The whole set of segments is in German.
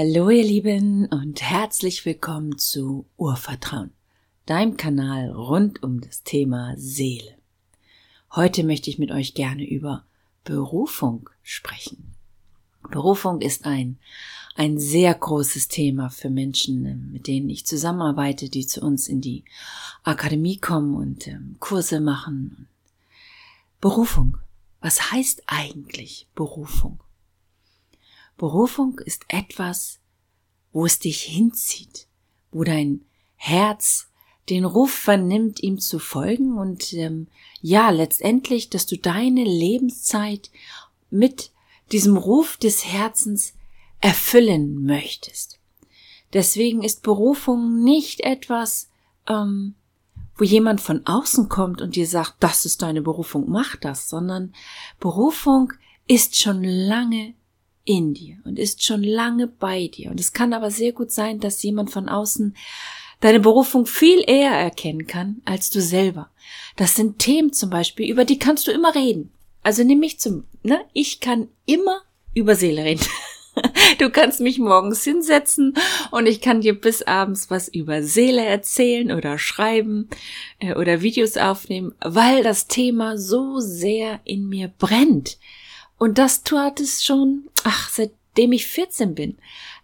Hallo ihr Lieben und herzlich willkommen zu Urvertrauen, deinem Kanal rund um das Thema Seele. Heute möchte ich mit euch gerne über Berufung sprechen. Berufung ist ein, ein sehr großes Thema für Menschen, mit denen ich zusammenarbeite, die zu uns in die Akademie kommen und ähm, Kurse machen. Berufung. Was heißt eigentlich Berufung? Berufung ist etwas, wo es dich hinzieht, wo dein Herz den Ruf vernimmt, ihm zu folgen und ähm, ja, letztendlich, dass du deine Lebenszeit mit diesem Ruf des Herzens erfüllen möchtest. Deswegen ist Berufung nicht etwas, ähm, wo jemand von außen kommt und dir sagt, das ist deine Berufung, mach das, sondern Berufung ist schon lange in dir und ist schon lange bei dir. Und es kann aber sehr gut sein, dass jemand von außen deine Berufung viel eher erkennen kann als du selber. Das sind Themen zum Beispiel, über die kannst du immer reden. Also nimm mich zum, ne? Ich kann immer über Seele reden. Du kannst mich morgens hinsetzen und ich kann dir bis abends was über Seele erzählen oder schreiben äh, oder Videos aufnehmen, weil das Thema so sehr in mir brennt. Und das tut es schon, ach, seitdem ich 14 bin,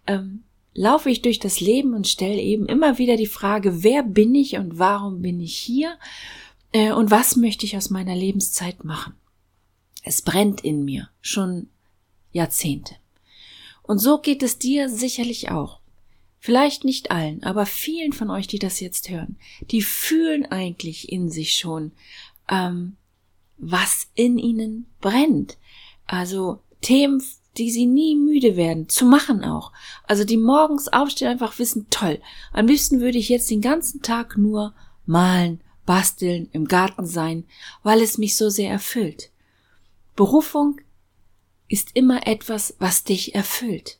ähm, laufe ich durch das Leben und stelle eben immer wieder die Frage, wer bin ich und warum bin ich hier äh, und was möchte ich aus meiner Lebenszeit machen. Es brennt in mir schon Jahrzehnte. Und so geht es dir sicherlich auch. Vielleicht nicht allen, aber vielen von euch, die das jetzt hören, die fühlen eigentlich in sich schon, ähm, was in ihnen brennt. Also Themen, die sie nie müde werden, zu machen auch. Also die morgens aufstehen, einfach wissen, toll. Am liebsten würde ich jetzt den ganzen Tag nur malen, basteln, im Garten sein, weil es mich so sehr erfüllt. Berufung ist immer etwas, was dich erfüllt.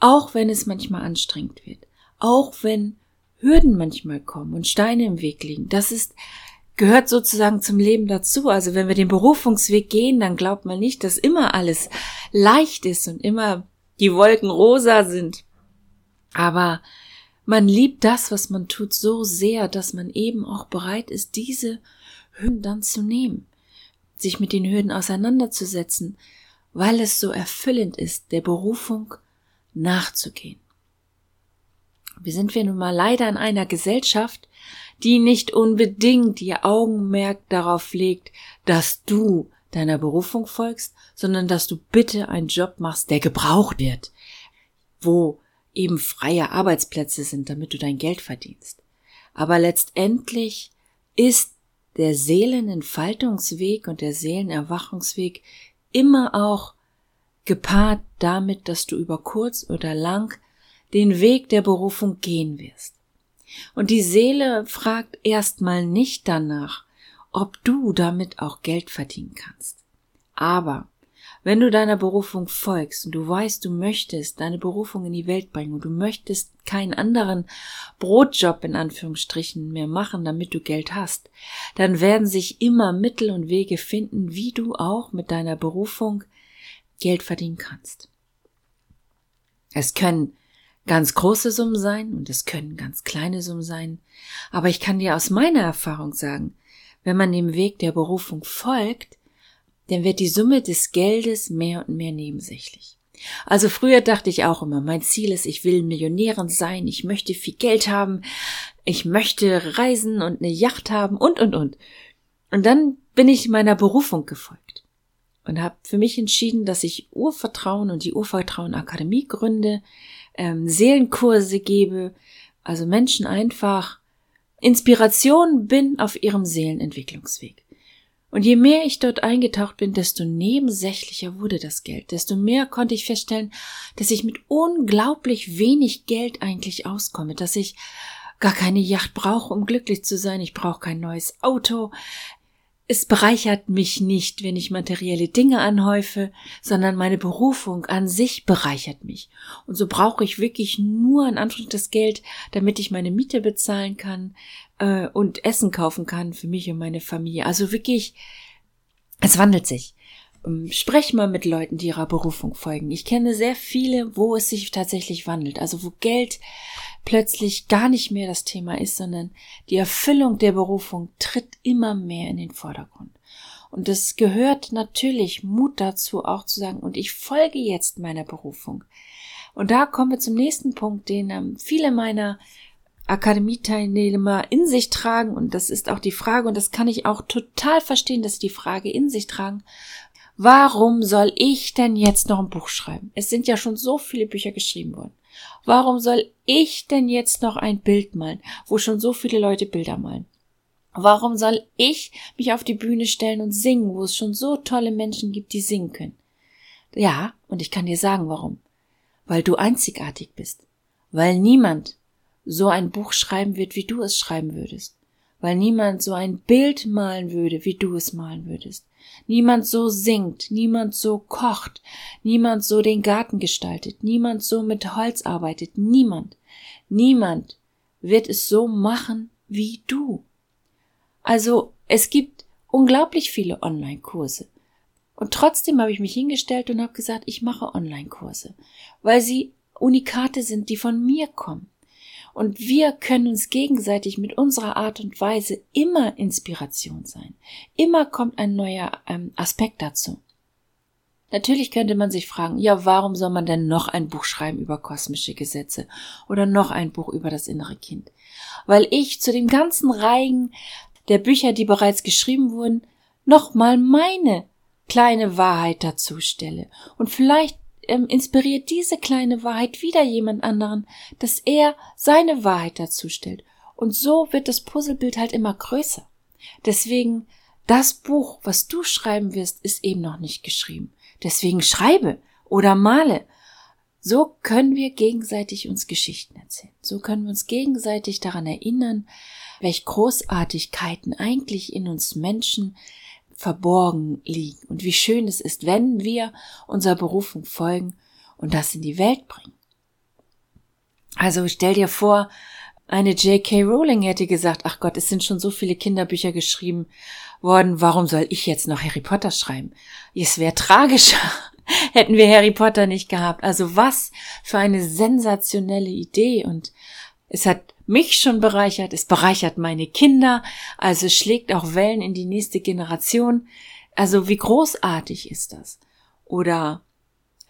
Auch wenn es manchmal anstrengend wird. Auch wenn Hürden manchmal kommen und Steine im Weg liegen. Das ist gehört sozusagen zum Leben dazu. Also wenn wir den Berufungsweg gehen, dann glaubt man nicht, dass immer alles leicht ist und immer die Wolken rosa sind. Aber man liebt das, was man tut, so sehr, dass man eben auch bereit ist, diese Hürden dann zu nehmen, sich mit den Hürden auseinanderzusetzen, weil es so erfüllend ist, der Berufung nachzugehen. Wir sind wir nun mal leider in einer Gesellschaft, die nicht unbedingt ihr Augenmerk darauf legt, dass du deiner Berufung folgst, sondern dass du bitte einen Job machst, der gebraucht wird, wo eben freie Arbeitsplätze sind, damit du dein Geld verdienst. Aber letztendlich ist der Seelenentfaltungsweg und der Seelenerwachungsweg immer auch gepaart damit, dass du über kurz oder lang den Weg der Berufung gehen wirst. Und die Seele fragt erstmal nicht danach, ob du damit auch Geld verdienen kannst. Aber wenn du deiner Berufung folgst und du weißt, du möchtest deine Berufung in die Welt bringen und du möchtest keinen anderen Brotjob in Anführungsstrichen mehr machen, damit du Geld hast, dann werden sich immer Mittel und Wege finden, wie du auch mit deiner Berufung Geld verdienen kannst. Es können ganz große Summen sein und es können ganz kleine Summen sein. Aber ich kann dir aus meiner Erfahrung sagen, wenn man dem Weg der Berufung folgt, dann wird die Summe des Geldes mehr und mehr nebensächlich. Also früher dachte ich auch immer, mein Ziel ist, ich will Millionärin sein, ich möchte viel Geld haben, ich möchte reisen und eine Yacht haben und, und, und. Und dann bin ich meiner Berufung gefolgt und habe für mich entschieden, dass ich Urvertrauen und die Urvertrauen Akademie gründe, ähm, Seelenkurse gebe, also Menschen einfach Inspiration bin auf ihrem Seelenentwicklungsweg. Und je mehr ich dort eingetaucht bin, desto nebensächlicher wurde das Geld, desto mehr konnte ich feststellen, dass ich mit unglaublich wenig Geld eigentlich auskomme, dass ich gar keine Yacht brauche, um glücklich zu sein, ich brauche kein neues Auto, es bereichert mich nicht, wenn ich materielle Dinge anhäufe, sondern meine Berufung an sich bereichert mich. Und so brauche ich wirklich nur in Anführungszeichen das Geld, damit ich meine Miete bezahlen kann äh, und Essen kaufen kann für mich und meine Familie. Also wirklich, es wandelt sich. Ähm, sprech mal mit Leuten, die ihrer Berufung folgen. Ich kenne sehr viele, wo es sich tatsächlich wandelt. Also wo Geld plötzlich gar nicht mehr das Thema ist, sondern die Erfüllung der Berufung tritt immer mehr in den Vordergrund. Und es gehört natürlich Mut dazu, auch zu sagen, und ich folge jetzt meiner Berufung. Und da kommen wir zum nächsten Punkt, den ähm, viele meiner Akademieteilnehmer in sich tragen. Und das ist auch die Frage, und das kann ich auch total verstehen, dass sie die Frage in sich tragen. Warum soll ich denn jetzt noch ein Buch schreiben? Es sind ja schon so viele Bücher geschrieben worden. Warum soll ich denn jetzt noch ein Bild malen, wo schon so viele Leute Bilder malen? Warum soll ich mich auf die Bühne stellen und singen, wo es schon so tolle Menschen gibt, die singen können? Ja, und ich kann dir sagen, warum. Weil du einzigartig bist. Weil niemand so ein Buch schreiben wird, wie du es schreiben würdest. Weil niemand so ein Bild malen würde, wie du es malen würdest. Niemand so singt, niemand so kocht, niemand so den Garten gestaltet, niemand so mit Holz arbeitet, niemand. Niemand wird es so machen wie du. Also es gibt unglaublich viele Online-Kurse. Und trotzdem habe ich mich hingestellt und habe gesagt, ich mache Online-Kurse, weil sie Unikate sind, die von mir kommen. Und wir können uns gegenseitig mit unserer Art und Weise immer Inspiration sein. Immer kommt ein neuer ähm, Aspekt dazu. Natürlich könnte man sich fragen, ja, warum soll man denn noch ein Buch schreiben über kosmische Gesetze oder noch ein Buch über das innere Kind? Weil ich zu dem ganzen Reigen der Bücher, die bereits geschrieben wurden, nochmal meine kleine Wahrheit dazu stelle. Und vielleicht ähm, inspiriert diese kleine Wahrheit wieder jemand anderen, dass er seine Wahrheit dazu stellt. Und so wird das Puzzlebild halt immer größer. Deswegen, das Buch, was du schreiben wirst, ist eben noch nicht geschrieben. Deswegen schreibe oder male. So können wir gegenseitig uns Geschichten erzählen. So können wir uns gegenseitig daran erinnern, welche Großartigkeiten eigentlich in uns Menschen verborgen liegen und wie schön es ist, wenn wir unserer Berufung folgen und das in die Welt bringen. Also stell dir vor, eine J.K. Rowling hätte gesagt, ach Gott, es sind schon so viele Kinderbücher geschrieben worden, warum soll ich jetzt noch Harry Potter schreiben? Es wäre tragischer, hätten wir Harry Potter nicht gehabt. Also was für eine sensationelle Idee und es hat mich schon bereichert, es bereichert meine Kinder, also es schlägt auch Wellen in die nächste Generation. Also wie großartig ist das? Oder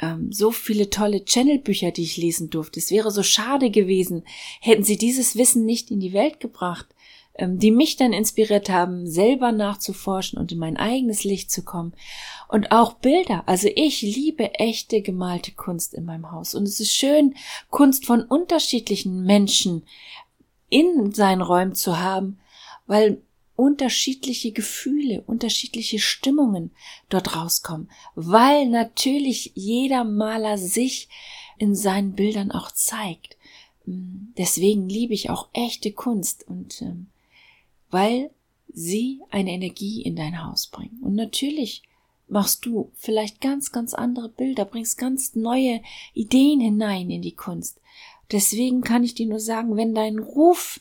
ähm, so viele tolle Channelbücher, die ich lesen durfte. Es wäre so schade gewesen, hätten sie dieses Wissen nicht in die Welt gebracht, ähm, die mich dann inspiriert haben, selber nachzuforschen und in mein eigenes Licht zu kommen. Und auch Bilder. Also ich liebe echte gemalte Kunst in meinem Haus. Und es ist schön, Kunst von unterschiedlichen Menschen in seinen Räumen zu haben, weil unterschiedliche Gefühle, unterschiedliche Stimmungen dort rauskommen, weil natürlich jeder Maler sich in seinen Bildern auch zeigt. Deswegen liebe ich auch echte Kunst und ähm, weil sie eine Energie in dein Haus bringen. Und natürlich machst du vielleicht ganz, ganz andere Bilder, bringst ganz neue Ideen hinein in die Kunst. Deswegen kann ich dir nur sagen, wenn dein Ruf,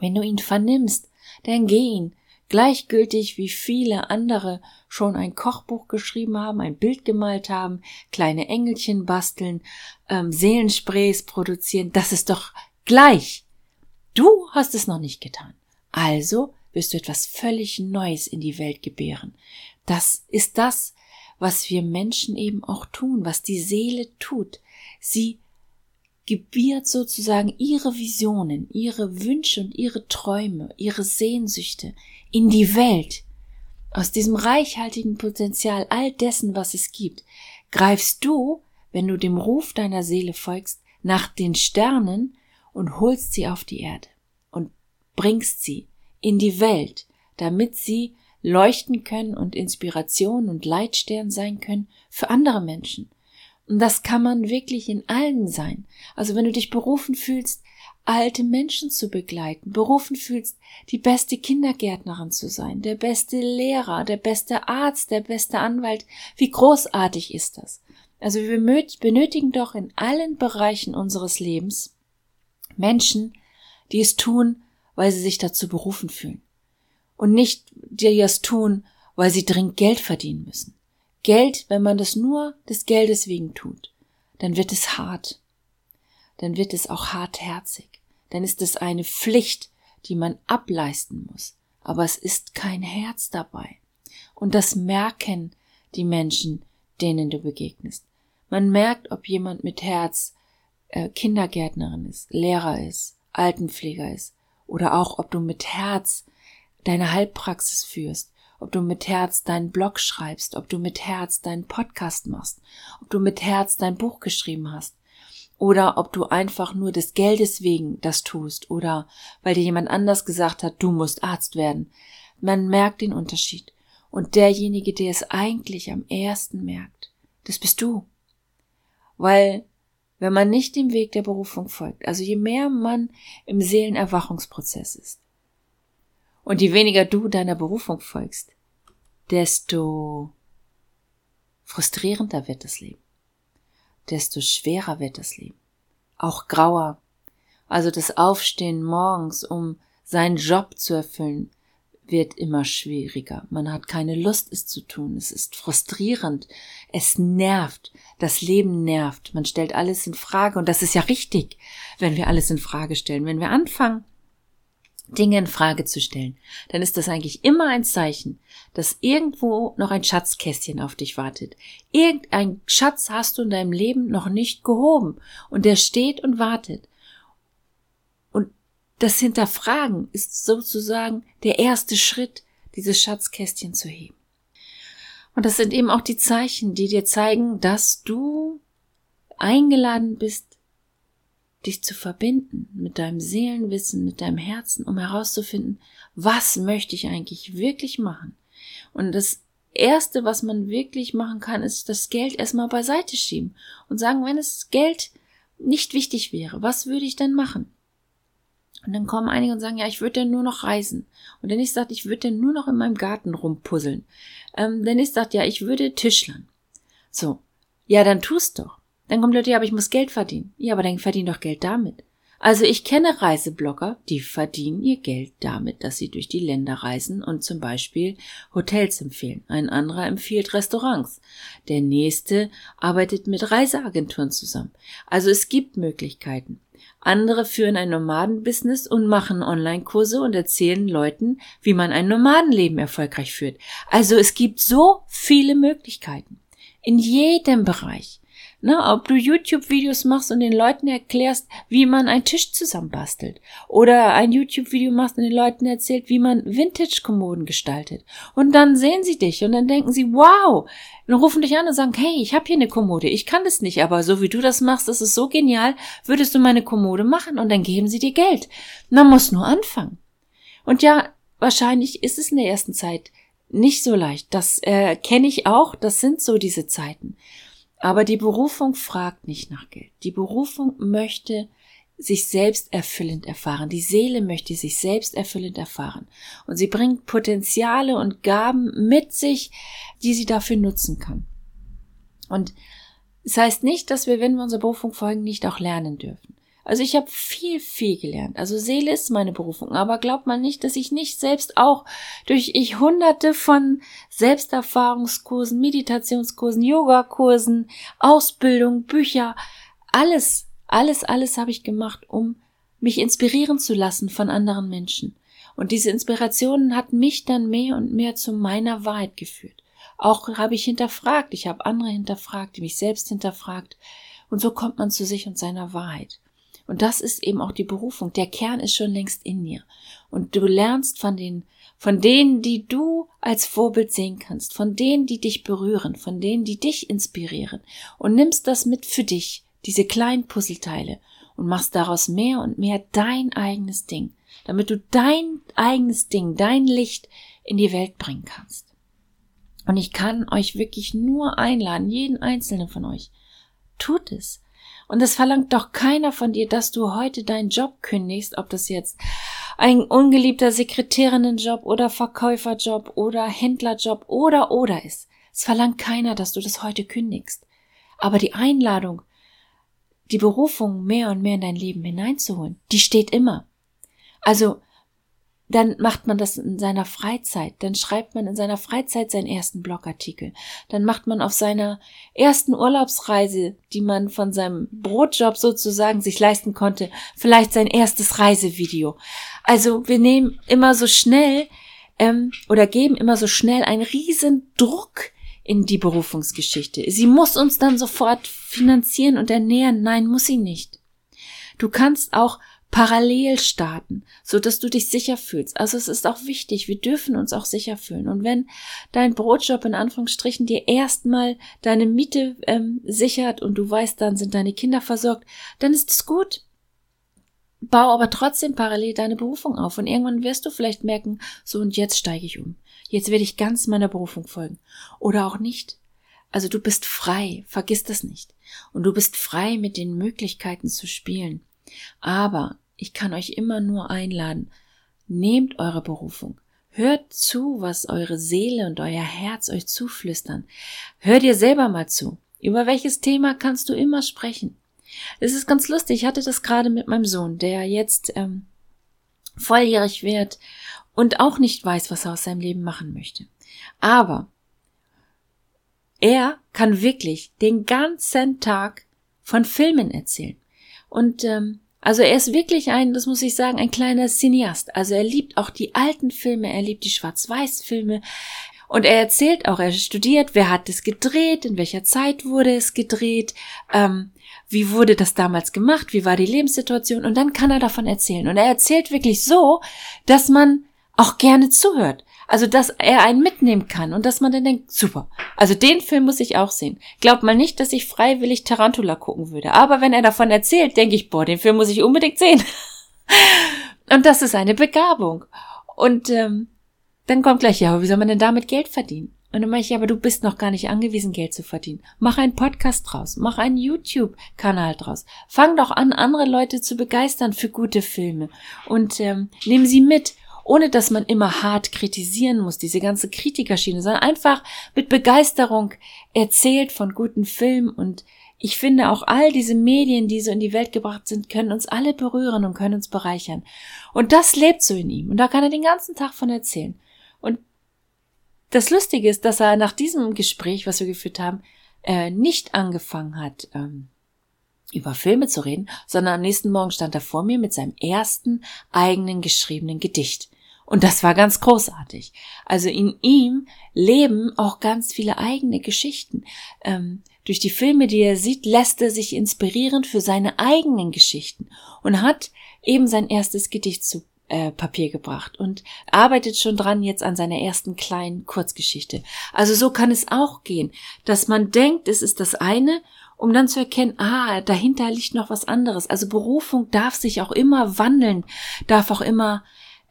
wenn du ihn vernimmst, dann geh ihn. Gleichgültig wie viele andere schon ein Kochbuch geschrieben haben, ein Bild gemalt haben, kleine Engelchen basteln, ähm, Seelensprays produzieren, das ist doch gleich. Du hast es noch nicht getan. Also wirst du etwas völlig Neues in die Welt gebären. Das ist das, was wir Menschen eben auch tun, was die Seele tut. Sie gebiert sozusagen ihre Visionen, ihre Wünsche und ihre Träume, ihre Sehnsüchte in die Welt. Aus diesem reichhaltigen Potenzial all dessen, was es gibt, greifst du, wenn du dem Ruf deiner Seele folgst, nach den Sternen und holst sie auf die Erde und bringst sie in die Welt, damit sie leuchten können und Inspiration und Leitstern sein können für andere Menschen. Und das kann man wirklich in allen sein. Also wenn du dich berufen fühlst, alte Menschen zu begleiten, berufen fühlst, die beste Kindergärtnerin zu sein, der beste Lehrer, der beste Arzt, der beste Anwalt, wie großartig ist das? Also wir benötigen doch in allen Bereichen unseres Lebens Menschen, die es tun, weil sie sich dazu berufen fühlen. Und nicht, die es tun, weil sie dringend Geld verdienen müssen. Geld, wenn man das nur des Geldes wegen tut, dann wird es hart. Dann wird es auch hartherzig. Dann ist es eine Pflicht, die man ableisten muss. Aber es ist kein Herz dabei. Und das merken die Menschen, denen du begegnest. Man merkt, ob jemand mit Herz äh, Kindergärtnerin ist, Lehrer ist, Altenpfleger ist oder auch ob du mit Herz deine Heilpraxis führst, ob du mit Herz deinen Blog schreibst, ob du mit Herz deinen Podcast machst, ob du mit Herz dein Buch geschrieben hast oder ob du einfach nur des Geldes wegen das tust oder weil dir jemand anders gesagt hat, du musst Arzt werden. Man merkt den Unterschied. Und derjenige, der es eigentlich am ersten merkt, das bist du. Weil wenn man nicht dem Weg der Berufung folgt, also je mehr man im Seelenerwachungsprozess ist und je weniger du deiner Berufung folgst, desto frustrierender wird das Leben, desto schwerer wird das Leben, auch grauer. Also das Aufstehen morgens, um seinen Job zu erfüllen, wird immer schwieriger. Man hat keine Lust, es zu tun. Es ist frustrierend. Es nervt. Das Leben nervt. Man stellt alles in Frage. Und das ist ja richtig, wenn wir alles in Frage stellen. Wenn wir anfangen, Dinge in Frage zu stellen, dann ist das eigentlich immer ein Zeichen, dass irgendwo noch ein Schatzkästchen auf dich wartet. Irgendein Schatz hast du in deinem Leben noch nicht gehoben und der steht und wartet. Das Hinterfragen ist sozusagen der erste Schritt, dieses Schatzkästchen zu heben. Und das sind eben auch die Zeichen, die dir zeigen, dass du eingeladen bist, dich zu verbinden mit deinem Seelenwissen, mit deinem Herzen, um herauszufinden, was möchte ich eigentlich wirklich machen. Und das Erste, was man wirklich machen kann, ist das Geld erstmal beiseite schieben und sagen, wenn es Geld nicht wichtig wäre, was würde ich denn machen? Und dann kommen einige und sagen, ja, ich würde denn nur noch reisen. Und der nächste sagt, ich würde denn nur noch in meinem Garten rumpuzzeln. Ähm, der nächste sagt, ja, ich würde Tischlern. So. Ja, dann tust doch. Dann kommt Leute, ja, aber ich muss Geld verdienen. Ja, aber dann verdien doch Geld damit. Also ich kenne Reiseblogger, die verdienen ihr Geld damit, dass sie durch die Länder reisen und zum Beispiel Hotels empfehlen. Ein anderer empfiehlt Restaurants. Der nächste arbeitet mit Reiseagenturen zusammen. Also es gibt Möglichkeiten. Andere führen ein Nomadenbusiness und machen Online-Kurse und erzählen Leuten, wie man ein Nomadenleben erfolgreich führt. Also es gibt so viele Möglichkeiten. In jedem Bereich. Ne, ob du YouTube-Videos machst und den Leuten erklärst, wie man einen Tisch zusammenbastelt. Oder ein YouTube-Video machst und den Leuten erzählt, wie man Vintage-Kommoden gestaltet. Und dann sehen sie dich und dann denken sie, wow, dann rufen dich an und sagen, hey, ich habe hier eine Kommode, ich kann das nicht, aber so wie du das machst, das ist so genial, würdest du meine Kommode machen und dann geben sie dir Geld. Man muss nur anfangen. Und ja, wahrscheinlich ist es in der ersten Zeit nicht so leicht. Das äh, kenne ich auch, das sind so diese Zeiten. Aber die Berufung fragt nicht nach Geld. Die Berufung möchte sich selbst erfüllend erfahren. Die Seele möchte sich selbst erfüllend erfahren. Und sie bringt Potenziale und Gaben mit sich, die sie dafür nutzen kann. Und es das heißt nicht, dass wir, wenn wir unserer Berufung folgen, nicht auch lernen dürfen. Also ich habe viel, viel gelernt. Also Seele ist meine Berufung, aber glaubt man nicht, dass ich nicht selbst auch durch ich hunderte von Selbsterfahrungskursen, Meditationskursen, Yogakursen, Ausbildung, Bücher, alles, alles, alles habe ich gemacht, um mich inspirieren zu lassen von anderen Menschen. Und diese Inspirationen hat mich dann mehr und mehr zu meiner Wahrheit geführt. Auch habe ich hinterfragt, ich habe andere hinterfragt, die mich selbst hinterfragt. Und so kommt man zu sich und seiner Wahrheit. Und das ist eben auch die Berufung. Der Kern ist schon längst in dir. Und du lernst von den, von denen, die du als Vorbild sehen kannst, von denen, die dich berühren, von denen, die dich inspirieren und nimmst das mit für dich, diese kleinen Puzzleteile und machst daraus mehr und mehr dein eigenes Ding, damit du dein eigenes Ding, dein Licht in die Welt bringen kannst. Und ich kann euch wirklich nur einladen, jeden einzelnen von euch. Tut es. Und es verlangt doch keiner von dir, dass du heute deinen Job kündigst, ob das jetzt ein ungeliebter Sekretärinnenjob oder Verkäuferjob oder Händlerjob oder oder ist. Es verlangt keiner, dass du das heute kündigst. Aber die Einladung, die Berufung mehr und mehr in dein Leben hineinzuholen, die steht immer. Also dann macht man das in seiner Freizeit, dann schreibt man in seiner Freizeit seinen ersten Blogartikel, dann macht man auf seiner ersten Urlaubsreise, die man von seinem Brotjob sozusagen sich leisten konnte, vielleicht sein erstes Reisevideo. Also wir nehmen immer so schnell ähm, oder geben immer so schnell einen riesen Druck in die Berufungsgeschichte. Sie muss uns dann sofort finanzieren und ernähren. Nein, muss sie nicht. Du kannst auch parallel starten, so dass du dich sicher fühlst. Also es ist auch wichtig, wir dürfen uns auch sicher fühlen. Und wenn dein Brotjob in Anführungsstrichen dir erstmal deine Miete ähm, sichert und du weißt, dann sind deine Kinder versorgt, dann ist es gut. Bau aber trotzdem parallel deine Berufung auf und irgendwann wirst du vielleicht merken, so und jetzt steige ich um. Jetzt werde ich ganz meiner Berufung folgen. Oder auch nicht. Also du bist frei, vergiss das nicht. Und du bist frei, mit den Möglichkeiten zu spielen. Aber ich kann euch immer nur einladen. Nehmt eure Berufung. Hört zu, was eure Seele und euer Herz euch zuflüstern. Hör dir selber mal zu. Über welches Thema kannst du immer sprechen? Es ist ganz lustig. Ich hatte das gerade mit meinem Sohn, der jetzt ähm, volljährig wird und auch nicht weiß, was er aus seinem Leben machen möchte. Aber er kann wirklich den ganzen Tag von Filmen erzählen. Und ähm, also er ist wirklich ein, das muss ich sagen, ein kleiner Cineast. Also er liebt auch die alten Filme, er liebt die Schwarz-Weiß-Filme. Und er erzählt auch, er studiert, wer hat es gedreht, in welcher Zeit wurde es gedreht, ähm, wie wurde das damals gemacht, wie war die Lebenssituation und dann kann er davon erzählen. Und er erzählt wirklich so, dass man auch gerne zuhört. Also, dass er einen mitnehmen kann und dass man dann denkt, super. Also, den Film muss ich auch sehen. Glaubt mal nicht, dass ich freiwillig Tarantula gucken würde. Aber wenn er davon erzählt, denke ich, boah, den Film muss ich unbedingt sehen. und das ist eine Begabung. Und ähm, dann kommt gleich, ja, aber wie soll man denn damit Geld verdienen? Und dann mache ich, aber du bist noch gar nicht angewiesen, Geld zu verdienen. Mach einen Podcast draus, mach einen YouTube-Kanal draus. Fang doch an, andere Leute zu begeistern für gute Filme und ähm, nimm sie mit ohne dass man immer hart kritisieren muss, diese ganze Kritikerschiene, sondern einfach mit Begeisterung erzählt von guten Filmen und ich finde auch all diese Medien, die so in die Welt gebracht sind, können uns alle berühren und können uns bereichern. Und das lebt so in ihm. Und da kann er den ganzen Tag von erzählen. Und das Lustige ist, dass er nach diesem Gespräch, was wir geführt haben, äh, nicht angefangen hat, ähm, über Filme zu reden, sondern am nächsten Morgen stand er vor mir mit seinem ersten eigenen geschriebenen Gedicht. Und das war ganz großartig. Also in ihm leben auch ganz viele eigene Geschichten. Ähm, durch die Filme, die er sieht, lässt er sich inspirieren für seine eigenen Geschichten und hat eben sein erstes Gedicht zu äh, Papier gebracht und arbeitet schon dran jetzt an seiner ersten kleinen Kurzgeschichte. Also so kann es auch gehen, dass man denkt, es ist das eine um dann zu erkennen, ah, dahinter liegt noch was anderes. Also Berufung darf sich auch immer wandeln, darf auch immer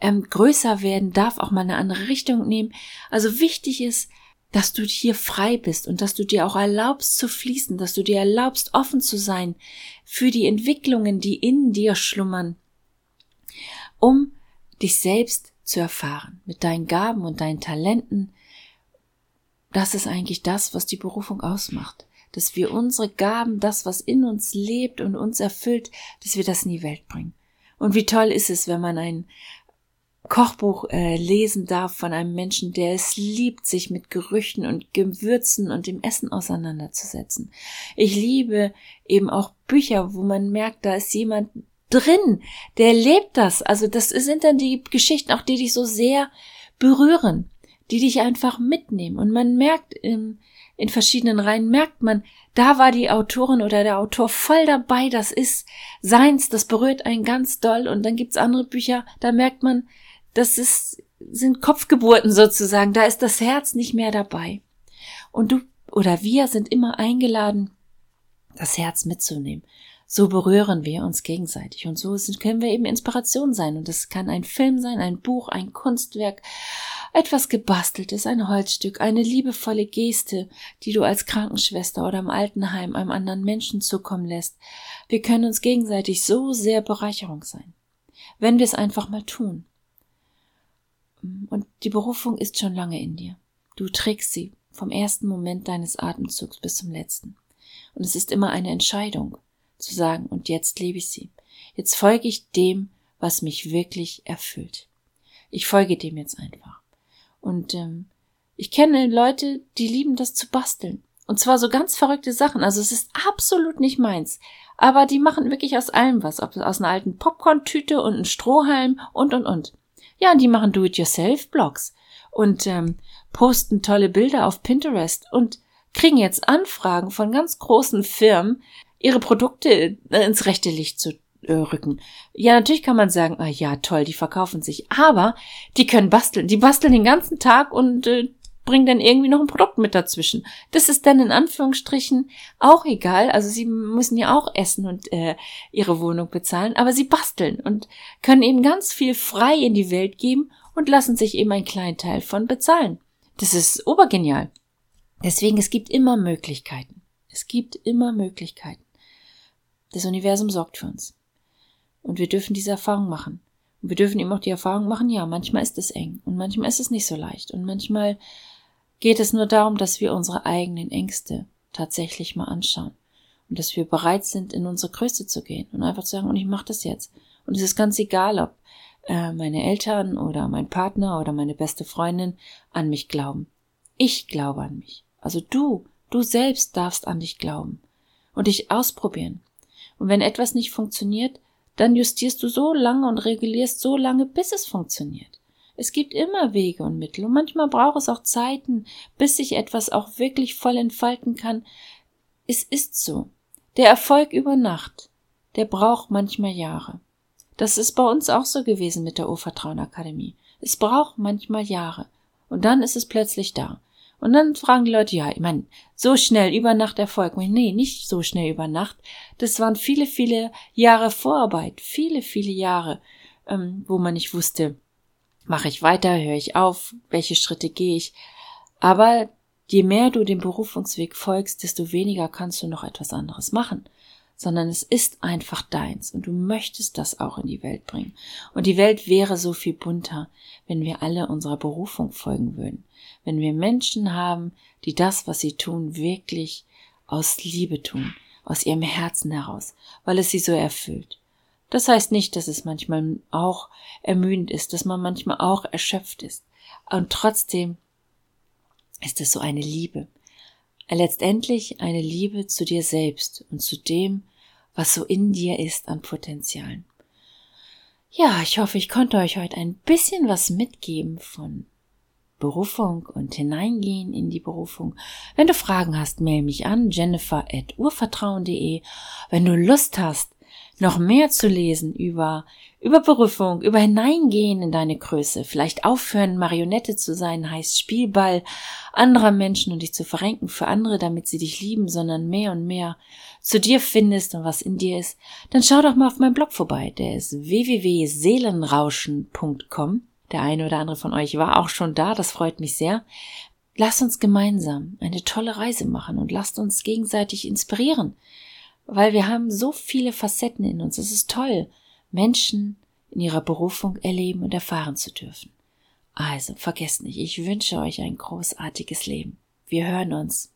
ähm, größer werden, darf auch mal eine andere Richtung nehmen. Also wichtig ist, dass du hier frei bist und dass du dir auch erlaubst zu fließen, dass du dir erlaubst offen zu sein für die Entwicklungen, die in dir schlummern, um dich selbst zu erfahren mit deinen Gaben und deinen Talenten. Das ist eigentlich das, was die Berufung ausmacht dass wir unsere Gaben, das, was in uns lebt und uns erfüllt, dass wir das in die Welt bringen. Und wie toll ist es, wenn man ein Kochbuch äh, lesen darf von einem Menschen, der es liebt, sich mit Gerüchen und Gewürzen und dem Essen auseinanderzusetzen. Ich liebe eben auch Bücher, wo man merkt, da ist jemand drin, der lebt das. Also das sind dann die Geschichten auch, die dich so sehr berühren, die dich einfach mitnehmen. Und man merkt im, in verschiedenen Reihen merkt man, da war die Autorin oder der Autor voll dabei, das ist seins, das berührt einen ganz doll und dann gibt's andere Bücher, da merkt man, das ist, sind Kopfgeburten sozusagen, da ist das Herz nicht mehr dabei. Und du oder wir sind immer eingeladen, das Herz mitzunehmen. So berühren wir uns gegenseitig und so können wir eben Inspiration sein. Und das kann ein Film sein, ein Buch, ein Kunstwerk, etwas gebasteltes, ein Holzstück, eine liebevolle Geste, die du als Krankenschwester oder im Altenheim einem anderen Menschen zukommen lässt. Wir können uns gegenseitig so sehr Bereicherung sein, wenn wir es einfach mal tun. Und die Berufung ist schon lange in dir. Du trägst sie vom ersten Moment deines Atemzugs bis zum letzten. Und es ist immer eine Entscheidung, zu sagen, und jetzt lebe ich sie. Jetzt folge ich dem, was mich wirklich erfüllt. Ich folge dem jetzt einfach. Und ähm, ich kenne Leute, die lieben das zu basteln. Und zwar so ganz verrückte Sachen. Also es ist absolut nicht meins. Aber die machen wirklich aus allem was. Ob aus einer alten Popcorn-Tüte und einem Strohhalm und und und. Ja, und die machen Do-it-yourself-Blogs und ähm, posten tolle Bilder auf Pinterest und kriegen jetzt Anfragen von ganz großen Firmen, ihre Produkte äh, ins rechte Licht zu äh, rücken. Ja, natürlich kann man sagen, ah ja, toll, die verkaufen sich, aber die können basteln. Die basteln den ganzen Tag und äh, bringen dann irgendwie noch ein Produkt mit dazwischen. Das ist dann in Anführungsstrichen auch egal. Also sie müssen ja auch essen und äh, ihre Wohnung bezahlen, aber sie basteln und können eben ganz viel frei in die Welt geben und lassen sich eben einen kleinen Teil von bezahlen. Das ist obergenial. Deswegen, es gibt immer Möglichkeiten. Es gibt immer Möglichkeiten. Das Universum sorgt für uns. Und wir dürfen diese Erfahrung machen. Und wir dürfen eben auch die Erfahrung machen, ja, manchmal ist es eng und manchmal ist es nicht so leicht und manchmal geht es nur darum, dass wir unsere eigenen Ängste tatsächlich mal anschauen und dass wir bereit sind, in unsere Größe zu gehen und einfach zu sagen, und ich mache das jetzt. Und es ist ganz egal, ob äh, meine Eltern oder mein Partner oder meine beste Freundin an mich glauben. Ich glaube an mich. Also du, du selbst darfst an dich glauben und dich ausprobieren. Und wenn etwas nicht funktioniert, dann justierst du so lange und regulierst so lange, bis es funktioniert. Es gibt immer Wege und Mittel und manchmal braucht es auch Zeiten, bis sich etwas auch wirklich voll entfalten kann. Es ist so. Der Erfolg über Nacht, der braucht manchmal Jahre. Das ist bei uns auch so gewesen mit der Urvertrauen Akademie. Es braucht manchmal Jahre. Und dann ist es plötzlich da. Und dann fragen die Leute, ja, ich meine, so schnell über Nacht Erfolg. Nee, nicht so schnell über Nacht. Das waren viele, viele Jahre Vorarbeit. Viele, viele Jahre, ähm, wo man nicht wusste, Mache ich weiter? Höre ich auf? Welche Schritte gehe ich? Aber je mehr du dem Berufungsweg folgst, desto weniger kannst du noch etwas anderes machen. Sondern es ist einfach deins und du möchtest das auch in die Welt bringen. Und die Welt wäre so viel bunter, wenn wir alle unserer Berufung folgen würden. Wenn wir Menschen haben, die das, was sie tun, wirklich aus Liebe tun, aus ihrem Herzen heraus, weil es sie so erfüllt. Das heißt nicht, dass es manchmal auch ermüdend ist, dass man manchmal auch erschöpft ist. Und trotzdem ist es so eine Liebe. Letztendlich eine Liebe zu dir selbst und zu dem, was so in dir ist an Potenzialen. Ja, ich hoffe, ich konnte euch heute ein bisschen was mitgeben von Berufung und hineingehen in die Berufung. Wenn du Fragen hast, mail mich an jennifer.urvertrauen.de. Wenn du Lust hast, noch mehr zu lesen über, über Berufung, über Hineingehen in deine Größe, vielleicht aufhören, Marionette zu sein, heißt Spielball anderer Menschen und dich zu verrenken für andere, damit sie dich lieben, sondern mehr und mehr zu dir findest und was in dir ist, dann schau doch mal auf meinem Blog vorbei. Der ist www.seelenrauschen.com. Der eine oder andere von euch war auch schon da, das freut mich sehr. Lasst uns gemeinsam eine tolle Reise machen und lasst uns gegenseitig inspirieren weil wir haben so viele Facetten in uns. Es ist toll, Menschen in ihrer Berufung erleben und erfahren zu dürfen. Also, vergesst nicht, ich wünsche euch ein großartiges Leben. Wir hören uns.